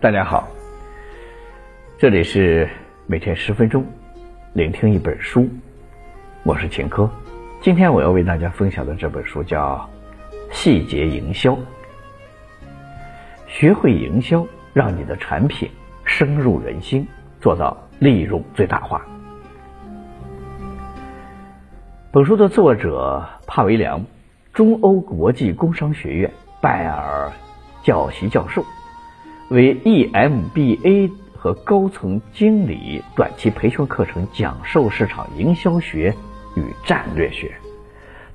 大家好，这里是每天十分钟，聆听一本书，我是秦科。今天我要为大家分享的这本书叫《细节营销》，学会营销，让你的产品深入人心，做到利润最大化。本书的作者帕维良，中欧国际工商学院拜尔教习教授。为 EMBA 和高层经理短期培训课程讲授市场营销学与战略学，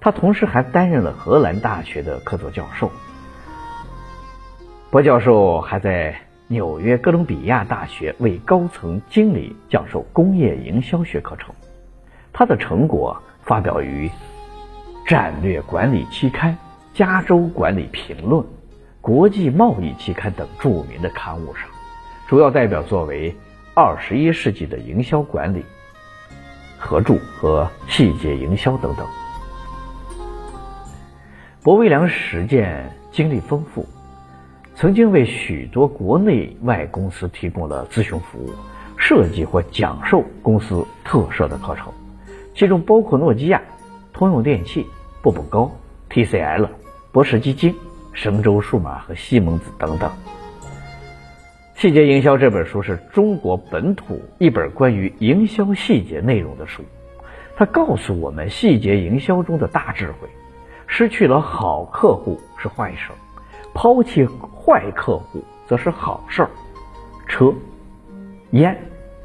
他同时还担任了荷兰大学的客座教授。博教授还在纽约哥伦比亚大学为高层经理讲授工业营销学课程。他的成果发表于《战略管理期刊》《加州管理评论》。国际贸易期刊等著名的刊物上，主要代表作为《二十一世纪的营销管理》、合著和细节营销等等。博威良实践经历丰富，曾经为许多国内外公司提供了咨询服务、设计或讲授公司特色的课程，其中包括诺基亚、通用电气、步步高、TCL、博时基金。神州数码和西门子等等，《细节营销》这本书是中国本土一本关于营销细节内容的书。它告诉我们细节营销中的大智慧：失去了好客户是坏事，抛弃坏客户则是好事。车、烟、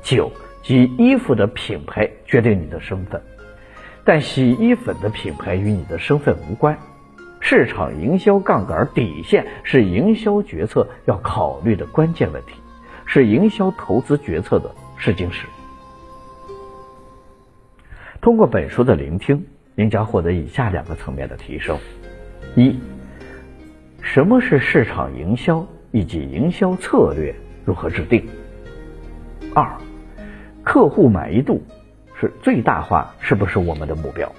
酒及衣服的品牌决定你的身份，但洗衣粉的品牌与你的身份无关。市场营销杠杆底线是营销决策要考虑的关键问题，是营销投资决策的试金石。通过本书的聆听，您将获得以下两个层面的提升：一、什么是市场营销以及营销策略如何制定；二、客户满意度是最大化是不是我们的目标？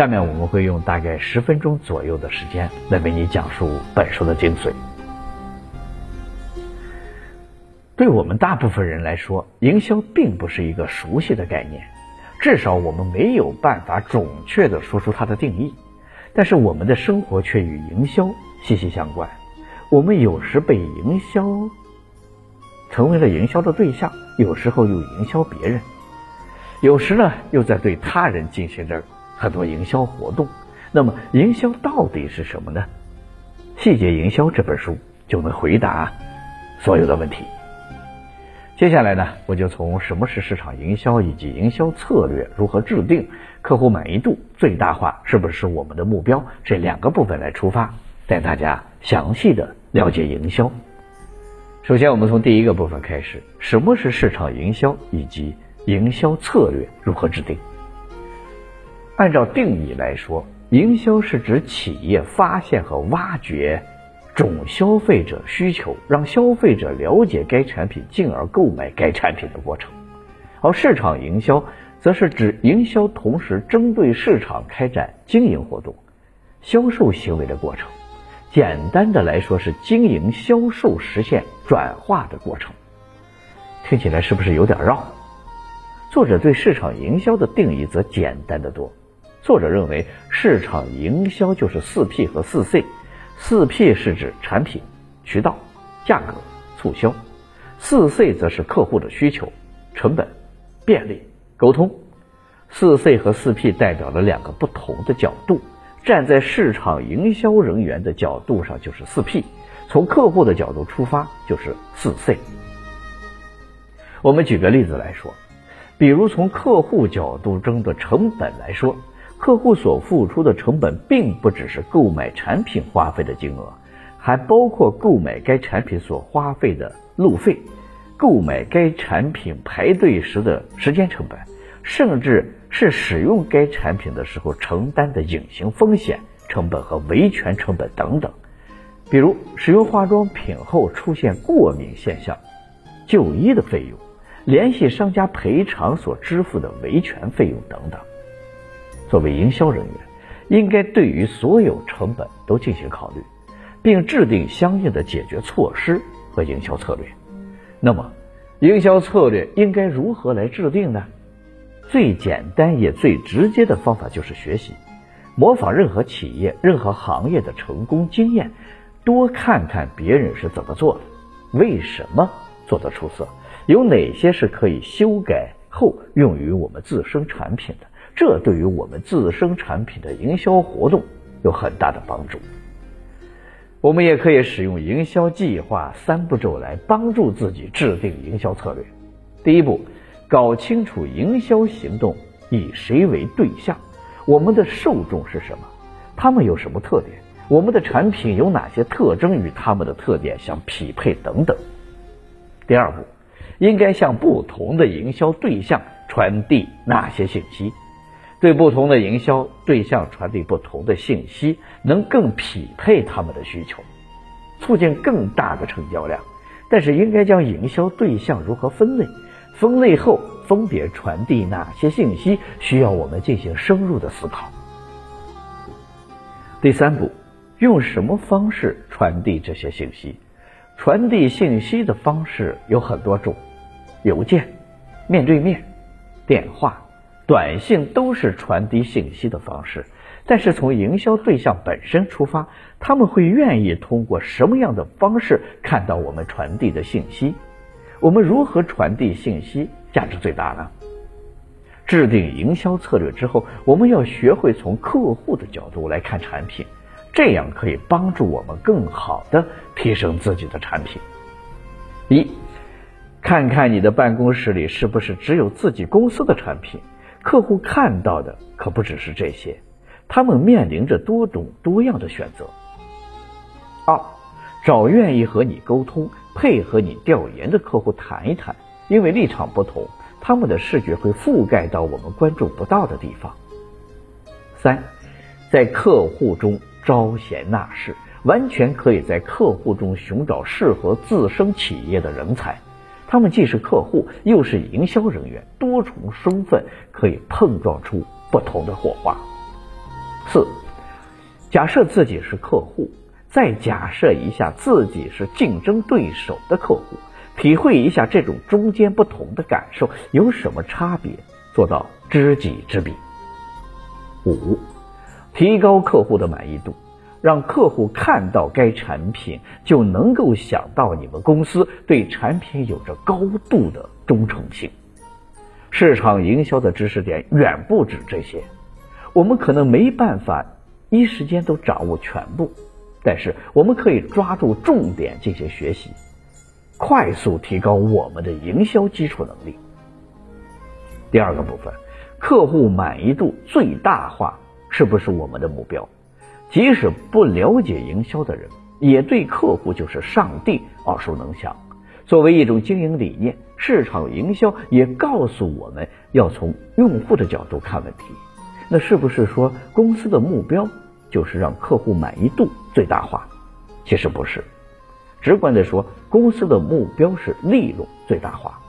下面我们会用大概十分钟左右的时间来为你讲述本书的精髓。对我们大部分人来说，营销并不是一个熟悉的概念，至少我们没有办法准确的说出它的定义。但是我们的生活却与营销息息相关，我们有时被营销成为了营销的对象，有时候又营销别人，有时呢又在对他人进行着。很多营销活动，那么营销到底是什么呢？细节营销这本书就能回答所有的问题。接下来呢，我就从什么是市场营销以及营销策略如何制定、客户满意度最大化是不是我们的目标这两个部分来出发，带大家详细的了解营销。首先，我们从第一个部分开始：什么是市场营销以及营销策略如何制定？按照定义来说，营销是指企业发现和挖掘总消费者需求，让消费者了解该产品，进而购买该产品的过程；而市场营销则是指营销同时针对市场开展经营活动、销售行为的过程。简单的来说，是经营销售实现转化的过程。听起来是不是有点绕？作者对市场营销的定义则简单的多。作者认为，市场营销就是四 P 和四 C。四 P 是指产品、渠道、价格、促销；四 C 则是客户的需求、成本、便利、沟通。四 C 和四 P 代表了两个不同的角度。站在市场营销人员的角度上，就是四 P；从客户的角度出发，就是四 C。我们举个例子来说，比如从客户角度中的成本来说。客户所付出的成本并不只是购买产品花费的金额，还包括购买该产品所花费的路费、购买该产品排队时的时间成本，甚至是使用该产品的时候承担的隐形风险成本和维权成本等等。比如使用化妆品后出现过敏现象，就医的费用，联系商家赔偿所支付的维权费用等等。作为营销人员，应该对于所有成本都进行考虑，并制定相应的解决措施和营销策略。那么，营销策略应该如何来制定呢？最简单也最直接的方法就是学习，模仿任何企业、任何行业的成功经验，多看看别人是怎么做的，为什么做得出色，有哪些是可以修改后用于我们自身产品的，这对于我们自身产品的营销活动有很大的帮助。我们也可以使用营销计划三步骤来帮助自己制定营销策略。第一步。搞清楚营销行动以谁为对象，我们的受众是什么，他们有什么特点，我们的产品有哪些特征与他们的特点相匹配等等。第二步，应该向不同的营销对象传递哪些信息？对不同的营销对象传递不同的信息，能更匹配他们的需求，促进更大的成交量。但是，应该将营销对象如何分类？分类后，分别传递哪些信息，需要我们进行深入的思考。第三步，用什么方式传递这些信息？传递信息的方式有很多种，邮件、面对面、电话、短信都是传递信息的方式。但是从营销对象本身出发，他们会愿意通过什么样的方式看到我们传递的信息？我们如何传递信息价值最大呢？制定营销策略之后，我们要学会从客户的角度来看产品，这样可以帮助我们更好的提升自己的产品。一，看看你的办公室里是不是只有自己公司的产品，客户看到的可不只是这些，他们面临着多种多样的选择。二，找愿意和你沟通。配合你调研的客户谈一谈，因为立场不同，他们的视觉会覆盖到我们关注不到的地方。三，在客户中招贤纳士，完全可以在客户中寻找适合自身企业的人才，他们既是客户又是营销人员，多重身份可以碰撞出不同的火花。四，假设自己是客户。再假设一下自己是竞争对手的客户，体会一下这种中间不同的感受有什么差别，做到知己知彼。五，提高客户的满意度，让客户看到该产品就能够想到你们公司对产品有着高度的忠诚性。市场营销的知识点远不止这些，我们可能没办法一时间都掌握全部。但是我们可以抓住重点进行学习，快速提高我们的营销基础能力。第二个部分，客户满意度最大化是不是我们的目标？即使不了解营销的人，也对客户就是上帝耳熟能详。作为一种经营理念，市场营销也告诉我们要从用户的角度看问题。那是不是说公司的目标？就是让客户满意度最大化，其实不是。直观的说，公司的目标是利润最大化。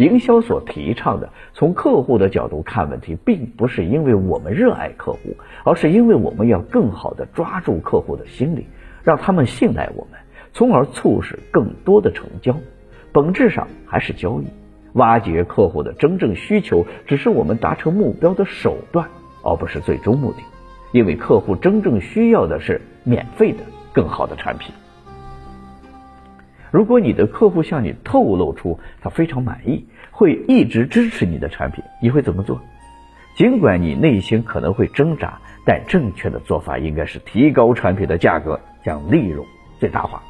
营销所提倡的，从客户的角度看问题，并不是因为我们热爱客户，而是因为我们要更好的抓住客户的心理，让他们信赖我们，从而促使更多的成交。本质上还是交易。挖掘客户的真正需求，只是我们达成目标的手段，而不是最终目的。因为客户真正需要的是免费的、更好的产品。如果你的客户向你透露出他非常满意，会一直支持你的产品，你会怎么做？尽管你内心可能会挣扎，但正确的做法应该是提高产品的价格，将利润最大化。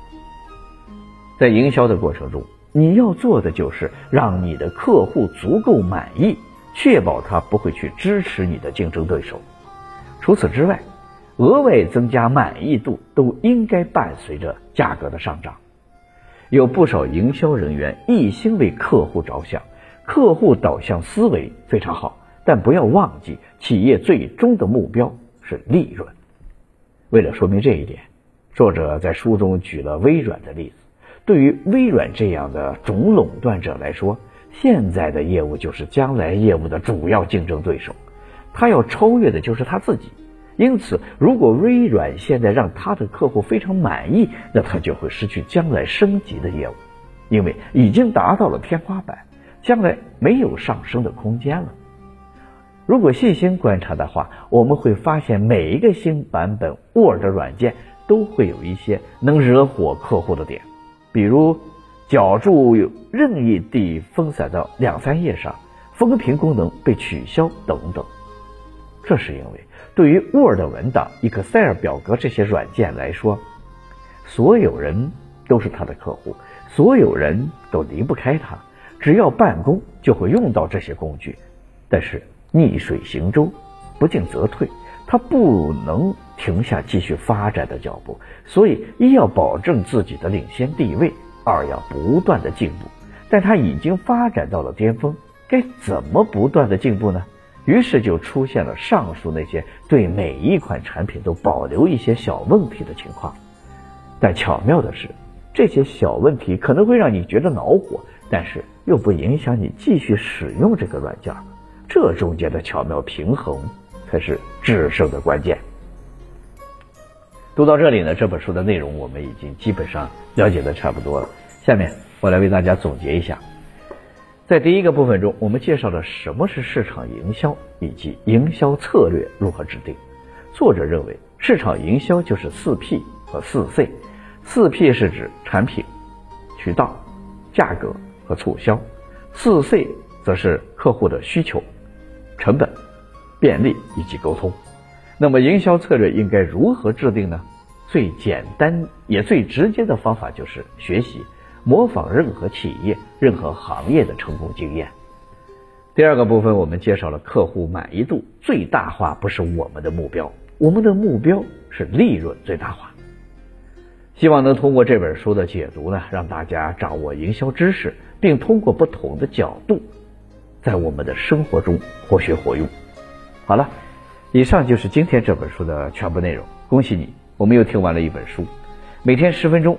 在营销的过程中，你要做的就是让你的客户足够满意，确保他不会去支持你的竞争对手。除此之外，额外增加满意度都应该伴随着价格的上涨。有不少营销人员一心为客户着想，客户导向思维非常好，但不要忘记，企业最终的目标是利润。为了说明这一点，作者在书中举了微软的例子。对于微软这样的总垄断者来说，现在的业务就是将来业务的主要竞争对手。他要超越的就是他自己，因此，如果微软现在让他的客户非常满意，那他就会失去将来升级的业务，因为已经达到了天花板，将来没有上升的空间了。如果细心观察的话，我们会发现每一个新版本 Word 软件都会有一些能惹火客户的点，比如脚注任意地分散到两三页上，封屏功能被取消等等。这是因为。对于 Word 文档、Excel 表格这些软件来说，所有人都是他的客户，所有人都离不开他。只要办公，就会用到这些工具。但是逆水行舟，不进则退，他不能停下继续发展的脚步。所以，一要保证自己的领先地位，二要不断的进步。但他已经发展到了巅峰，该怎么不断的进步呢？于是就出现了上述那些对每一款产品都保留一些小问题的情况。但巧妙的是，这些小问题可能会让你觉得恼火，但是又不影响你继续使用这个软件。这中间的巧妙平衡才是制胜的关键。读到这里呢，这本书的内容我们已经基本上了解的差不多了。下面我来为大家总结一下。在第一个部分中，我们介绍了什么是市场营销以及营销策略如何制定。作者认为，市场营销就是四 P 和四 C。四 P 是指产品、渠道、价格和促销；四 C 则是客户的需求、成本、便利以及沟通。那么，营销策略应该如何制定呢？最简单也最直接的方法就是学习。模仿任何企业、任何行业的成功经验。第二个部分，我们介绍了客户满意度最大化不是我们的目标，我们的目标是利润最大化。希望能通过这本书的解读呢，让大家掌握营销知识，并通过不同的角度，在我们的生活中活学活用。好了，以上就是今天这本书的全部内容。恭喜你，我们又听完了一本书。每天十分钟，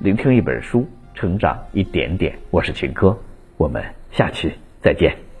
聆听一本书。成长一点点，我是秦科，我们下期再见。